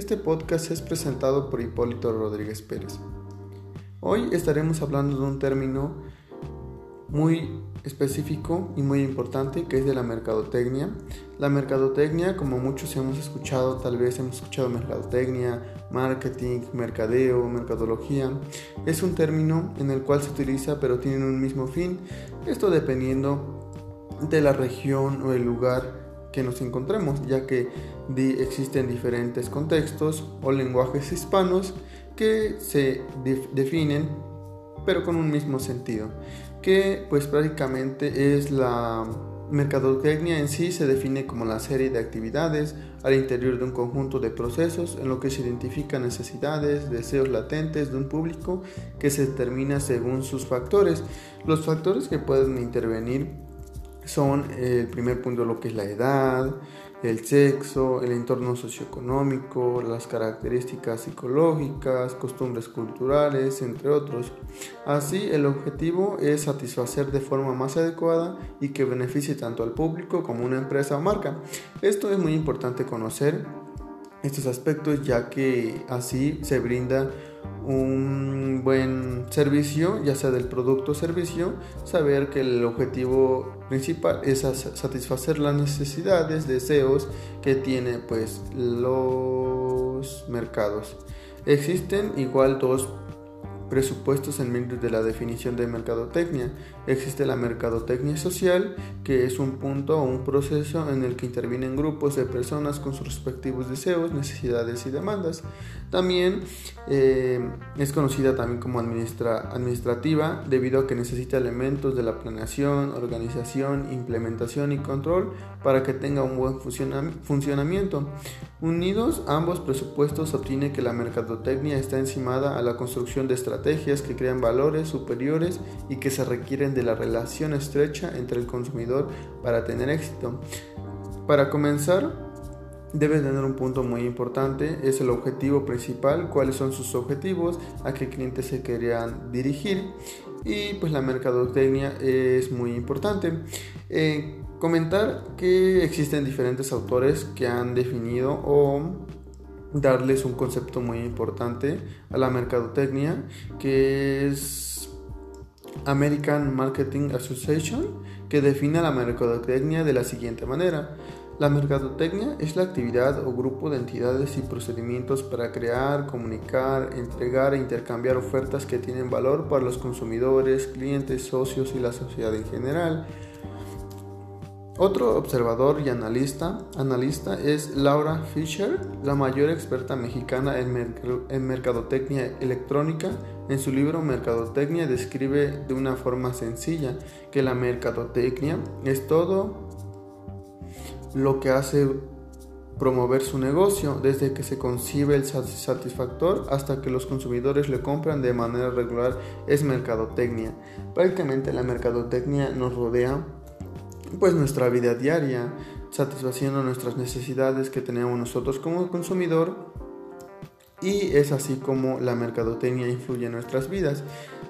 Este podcast es presentado por Hipólito Rodríguez Pérez. Hoy estaremos hablando de un término muy específico y muy importante que es de la mercadotecnia. La mercadotecnia, como muchos hemos escuchado, tal vez hemos escuchado mercadotecnia, marketing, mercadeo, mercadología, es un término en el cual se utiliza pero tienen un mismo fin, esto dependiendo de la región o el lugar que nos encontremos, ya que existen diferentes contextos o lenguajes hispanos que se definen pero con un mismo sentido, que pues prácticamente es la mercadotecnia en sí se define como la serie de actividades al interior de un conjunto de procesos en lo que se identifican necesidades, deseos latentes de un público que se determina según sus factores. Los factores que pueden intervenir son el primer punto lo que es la edad, el sexo, el entorno socioeconómico, las características psicológicas, costumbres culturales, entre otros. Así, el objetivo es satisfacer de forma más adecuada y que beneficie tanto al público como una empresa o marca. Esto es muy importante conocer estos aspectos ya que así se brinda un buen servicio, ya sea del producto o servicio, saber que el objetivo principal es satisfacer las necesidades, deseos que tienen pues los mercados. Existen igual dos presupuestos en medio de la definición de mercadotecnia. Existe la mercadotecnia social, que es un punto o un proceso en el que intervienen grupos de personas con sus respectivos deseos, necesidades y demandas. También eh, es conocida también como administrativa debido a que necesita elementos de la planeación, organización, implementación y control para que tenga un buen funcionamiento. Unidos ambos presupuestos obtiene que la mercadotecnia está encimada a la construcción de estrategias estrategias que crean valores superiores y que se requieren de la relación estrecha entre el consumidor para tener éxito. Para comenzar, debe tener un punto muy importante, es el objetivo principal, cuáles son sus objetivos, a qué clientes se querían dirigir y pues la mercadotecnia es muy importante. Eh, comentar que existen diferentes autores que han definido o darles un concepto muy importante a la mercadotecnia que es American Marketing Association que define la mercadotecnia de la siguiente manera. La mercadotecnia es la actividad o grupo de entidades y procedimientos para crear, comunicar, entregar e intercambiar ofertas que tienen valor para los consumidores, clientes, socios y la sociedad en general otro observador y analista, analista es Laura Fisher, la mayor experta mexicana en, en, mercadotecnia electrónica. En su libro Mercadotecnia describe de una forma sencilla que la mercadotecnia es todo lo que hace promover su negocio, desde que se concibe el satisfactor hasta que los consumidores le compran de manera regular, es mercadotecnia. Prácticamente la mercadotecnia nos rodea pues nuestra vida diaria, satisfaciendo nuestras necesidades que tenemos nosotros como consumidor y es así como la mercadotecnia influye en nuestras vidas.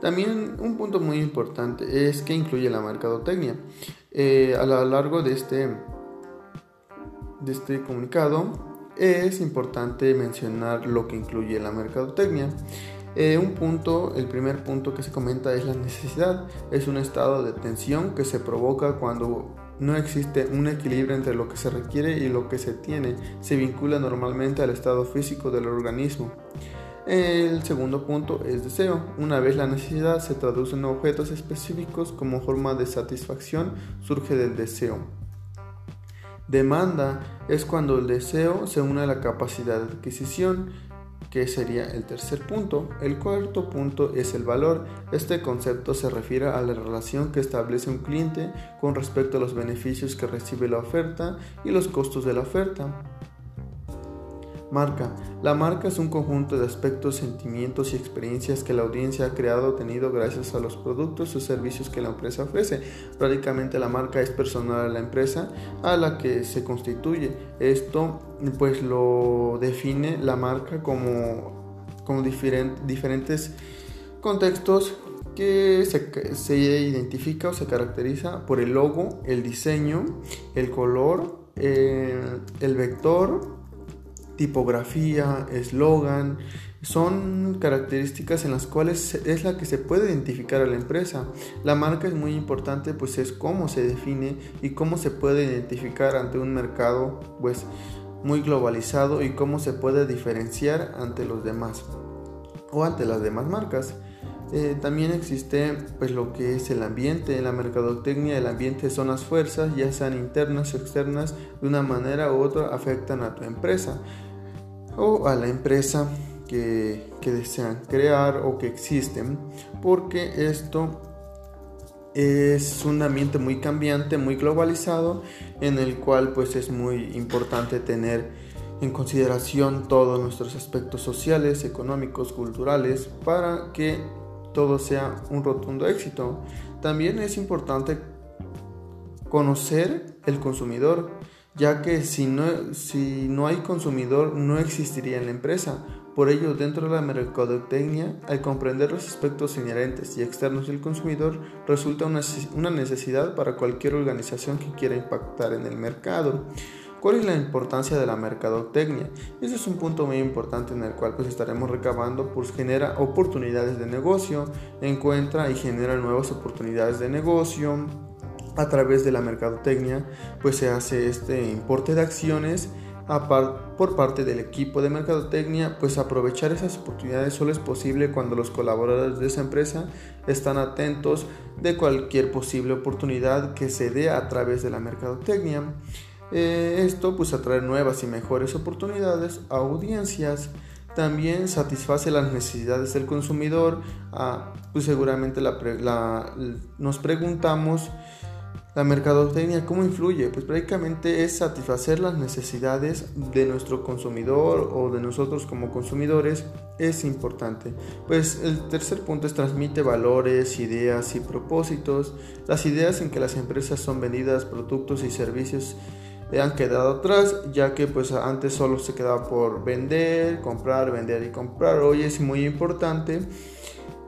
También un punto muy importante es que incluye la mercadotecnia. Eh, a lo largo de este, de este comunicado es importante mencionar lo que incluye la mercadotecnia. Eh, un punto, el primer punto que se comenta es la necesidad. Es un estado de tensión que se provoca cuando no existe un equilibrio entre lo que se requiere y lo que se tiene. Se vincula normalmente al estado físico del organismo. El segundo punto es deseo. Una vez la necesidad se traduce en objetos específicos como forma de satisfacción, surge del deseo. Demanda es cuando el deseo se une a la capacidad de adquisición que sería el tercer punto. El cuarto punto es el valor. Este concepto se refiere a la relación que establece un cliente con respecto a los beneficios que recibe la oferta y los costos de la oferta. Marca. La marca es un conjunto de aspectos, sentimientos y experiencias que la audiencia ha creado o tenido gracias a los productos o servicios que la empresa ofrece. Prácticamente la marca es personal a la empresa a la que se constituye. Esto pues lo define la marca como, diferentes contextos que se, se, identifica o se caracteriza por el logo, el diseño, el color, eh, el vector, tipografía, eslogan, son características en las cuales es la que se puede identificar a la empresa. La marca es muy importante pues es cómo se define y cómo se puede identificar ante un mercado pues muy globalizado y cómo se puede diferenciar ante los demás o ante las demás marcas. Eh, también existe pues lo que es el ambiente, la mercadotecnia, el ambiente son las fuerzas, ya sean internas o externas, de una manera u otra afectan a tu empresa o a la empresa que, desean crear o que existen, porque esto es un ambiente muy cambiante, muy globalizado, en el cual pues es muy importante tener en consideración todos nuestros aspectos sociales, económicos, culturales, para que todo sea un rotundo éxito. También es importante conocer el consumidor, ya que si no, si no hay consumidor no existiría la empresa. Por ello, dentro de la mercadotecnia, al comprender los aspectos inherentes y externos del consumidor, resulta una necesidad para cualquier organización que quiera impactar en el mercado. ¿Cuál es la importancia de la mercadotecnia? Ese es un punto muy importante en el cual pues estaremos recabando, pues genera oportunidades de negocio, encuentra y genera nuevas oportunidades de negocio. A través de la mercadotecnia pues se hace este importe de acciones por parte del equipo de mercadotecnia, pues aprovechar esas oportunidades solo es posible cuando los colaboradores de esa empresa están atentos de cualquier posible oportunidad que se dé a través de la mercadotecnia. Eh, esto pues atrae nuevas y mejores oportunidades a audiencias. También satisface las necesidades del consumidor. Ah, pues seguramente nos preguntamos la mercadotecnia, ¿cómo influye? Pues prácticamente es satisfacer las necesidades de nuestro consumidor o de nosotros como consumidores. Es importante. Pues el tercer punto es transmite valores, ideas y propósitos. Las ideas en que las empresas son vendidas, productos y servicios han quedado atrás, ya que pues antes solo se quedaba por vender, comprar, vender y comprar. Hoy es muy importante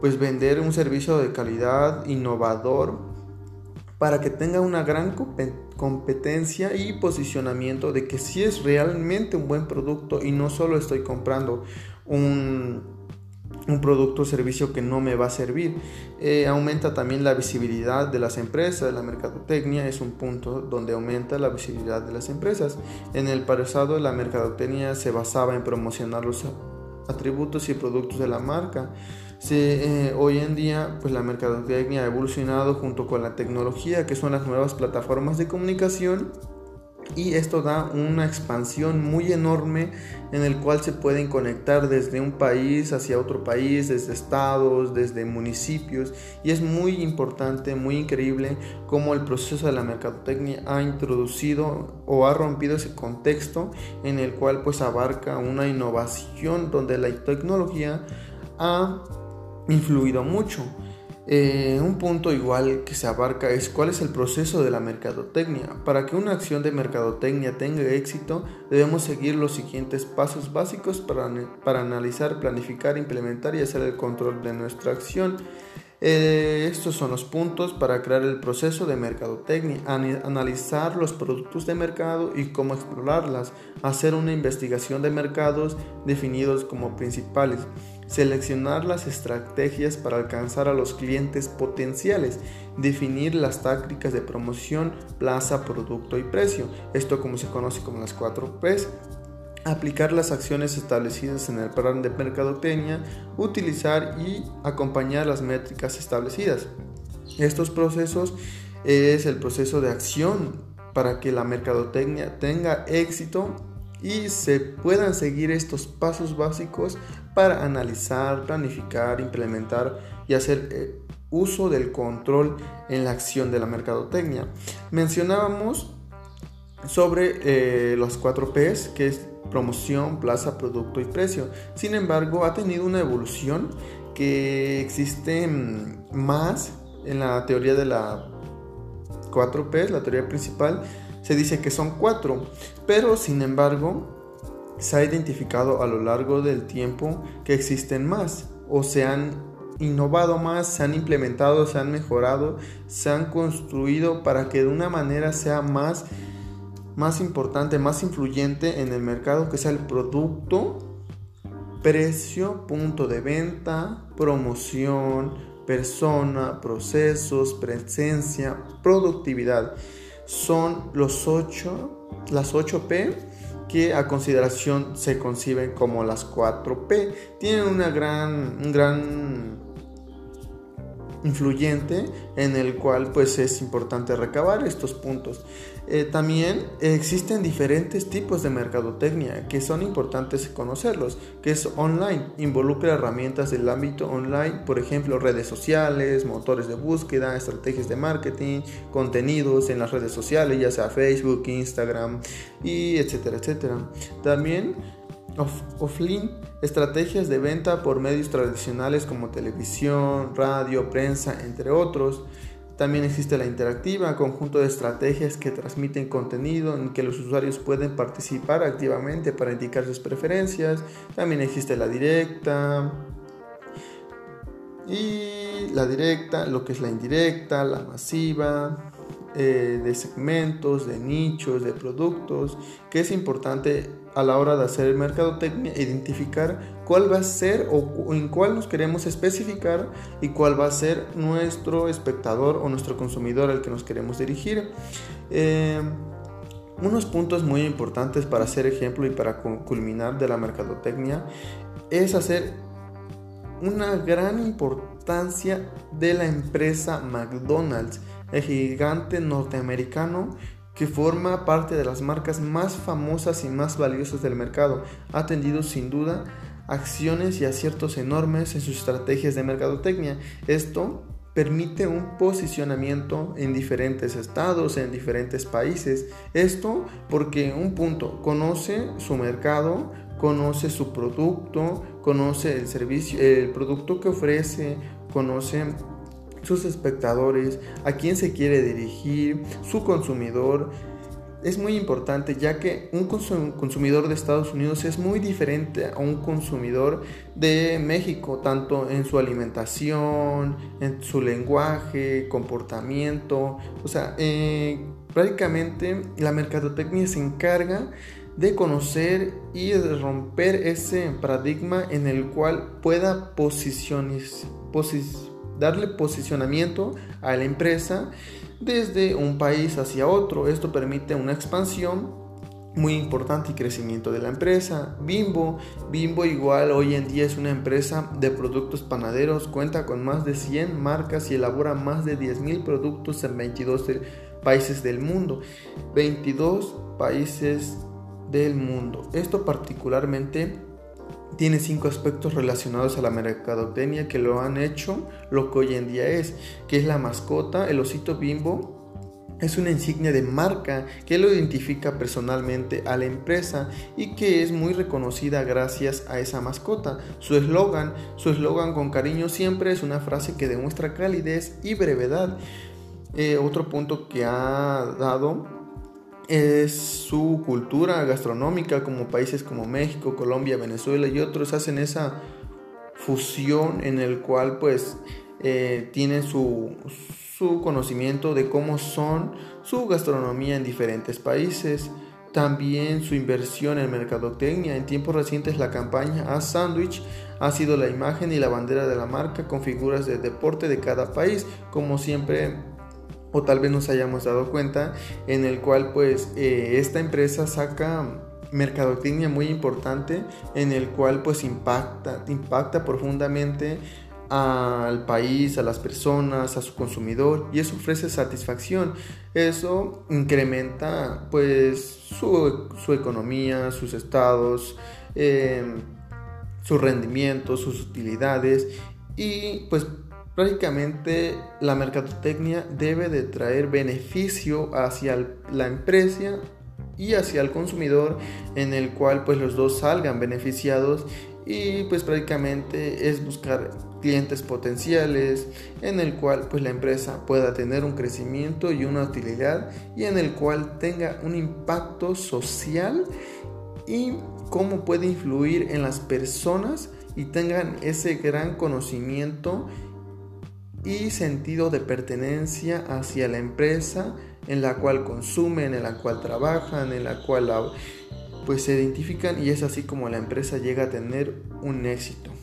pues vender un servicio de calidad innovador para que tenga una gran competencia y posicionamiento de que si es realmente un buen producto y no solo estoy comprando un un producto o servicio que no me va a servir. Eh, aumenta también la visibilidad de las empresas. La mercadotecnia es un punto donde aumenta la visibilidad de las empresas. En el pasado la mercadotecnia se basaba en promocionar los atributos y productos de la marca. Eh, hoy en día pues la mercadotecnia ha evolucionado junto con la tecnología que son las nuevas plataformas de comunicación y esto da una expansión muy enorme en el cual se pueden conectar desde un país hacia otro país, desde estados, desde municipios y es muy importante, muy increíble cómo el proceso de la mercadotecnia ha introducido o ha rompido ese contexto en el cual pues abarca una innovación donde la tecnología ha influido mucho. Eh, un punto igual que se abarca es cuál es el proceso de la mercadotecnia. Para que una acción de mercadotecnia tenga éxito, debemos seguir los siguientes pasos básicos para, para analizar, planificar, implementar y hacer el control de nuestra acción. Eh, estos son los puntos para crear el proceso de mercadotecnia, analizar los productos de mercado y cómo explorarlas, hacer una investigación de mercados definidos como principales, seleccionar las estrategias para alcanzar a los clientes potenciales, definir las tácticas de promoción, plaza, producto y precio, esto como se conoce como las 4 P's aplicar las acciones establecidas en el plan de mercadotecnia, utilizar y acompañar las métricas establecidas. Estos procesos es el proceso de acción para que la mercadotecnia tenga éxito y se puedan seguir estos pasos básicos para analizar, planificar, implementar y hacer eh, uso del control en la acción de la mercadotecnia. Mencionábamos sobre eh, los 4 Ps, que es promoción, plaza, producto y precio. Sin embargo, ha tenido una evolución que existe mm, más en la teoría de la 4P, la teoría principal, se dice que son 4, pero sin embargo se ha identificado a lo largo del tiempo que existen más o se han innovado más, se han implementado, se han mejorado, se han construido para que de una manera sea más más importante, más influyente en el mercado, que sea el producto, precio, punto de venta, promoción, persona, procesos, presencia, productividad. Son los ocho, las 8 P que a consideración se conciben como las 4 P. Tienen una gran, un gran influyente en el cual pues es importante recabar estos puntos. Eh, también existen diferentes tipos de mercadotecnia que son importantes conocerlos, que es online, involucra herramientas del ámbito online, por ejemplo redes sociales, motores de búsqueda, estrategias de marketing, contenidos en las redes sociales, ya sea Facebook, Instagram y etcétera, etcétera. También offline, estrategias de venta por medios tradicionales como televisión, radio, prensa, entre otros. También existe la interactiva, conjunto de estrategias que transmiten contenido en que los usuarios pueden participar activamente para indicar sus preferencias. También existe la directa. Y la directa, lo que es la indirecta, la masiva, eh, de segmentos, de nichos, de productos, que es importante a la hora de hacer mercadotecnia identificar cuál va a ser o en cuál nos queremos especificar y cuál va a ser nuestro espectador o nuestro consumidor al que nos queremos dirigir. Eh, unos puntos muy importantes para hacer ejemplo y para culminar de la mercadotecnia es hacer una gran importancia de la empresa McDonald's el gigante norteamericano que forma parte de las marcas más famosas y más valiosas del mercado. Ha tenido sin duda acciones y aciertos enormes en sus estrategias de mercadotecnia. Esto permite un posicionamiento en diferentes estados, en diferentes países. Esto porque un punto conoce su mercado, conoce su producto, conoce el servicio, el producto que ofrece, conoce sus espectadores, a quién se quiere dirigir, su consumidor. Es muy importante ya que un consumidor de Estados Unidos es muy diferente a un consumidor de México, tanto en su alimentación, en su lenguaje, comportamiento. O sea, eh, prácticamente la mercadotecnia se encarga de conocer y de romper ese paradigma en el cual pueda posiciones, darle posicionamiento a la empresa desde un país hacia otro. Esto permite una expansión muy importante y crecimiento de la empresa. Bimbo, Bimbo igual hoy en día es una empresa de productos panaderos, cuenta con más de 100 marcas y elabora más de 10.000 productos en 22 países del mundo. 22 países del mundo. Esto particularmente tiene cinco aspectos relacionados a la mercadotecnia que lo han hecho lo que hoy en día es, que es la mascota, el osito bimbo. Es una insignia de marca que lo identifica personalmente a la empresa y que es muy reconocida gracias a esa mascota. Su eslogan, su eslogan con cariño siempre es una frase que demuestra calidez y brevedad. Eh, otro punto que ha dado es su cultura gastronómica, como países como México, Colombia, Venezuela y otros hacen esa fusión en el cual pues eh, tienen su, su conocimiento de cómo son su gastronomía en diferentes países. También su inversión en mercadotecnia. En tiempos recientes la campaña A Sandwich ha sido la imagen y la bandera de la marca con figuras de deporte de cada país. Como siempre o tal vez nos hayamos dado cuenta, en el cual pues eh, esta empresa saca mercadotecnia muy importante, en el cual pues impacta, impacta profundamente al país, a las personas, a su consumidor y eso ofrece satisfacción. Eso incrementa pues su, economía, sus estados, em, su rendimiento, sus utilidades y pues Prácticamente la mercadotecnia debe de traer beneficio hacia la empresa y hacia el consumidor en el cual pues los dos salgan beneficiados. Y pues prácticamente es buscar clientes potenciales en el cual pues la empresa pueda tener un crecimiento y una utilidad y en el cual tenga un impacto social y cómo puede influir en las personas y tengan ese gran conocimiento y sentido de pertenencia hacia la empresa en la cual consumen, en la cual trabajan, en la cual pues se identifican y es así como la empresa llega a tener un éxito.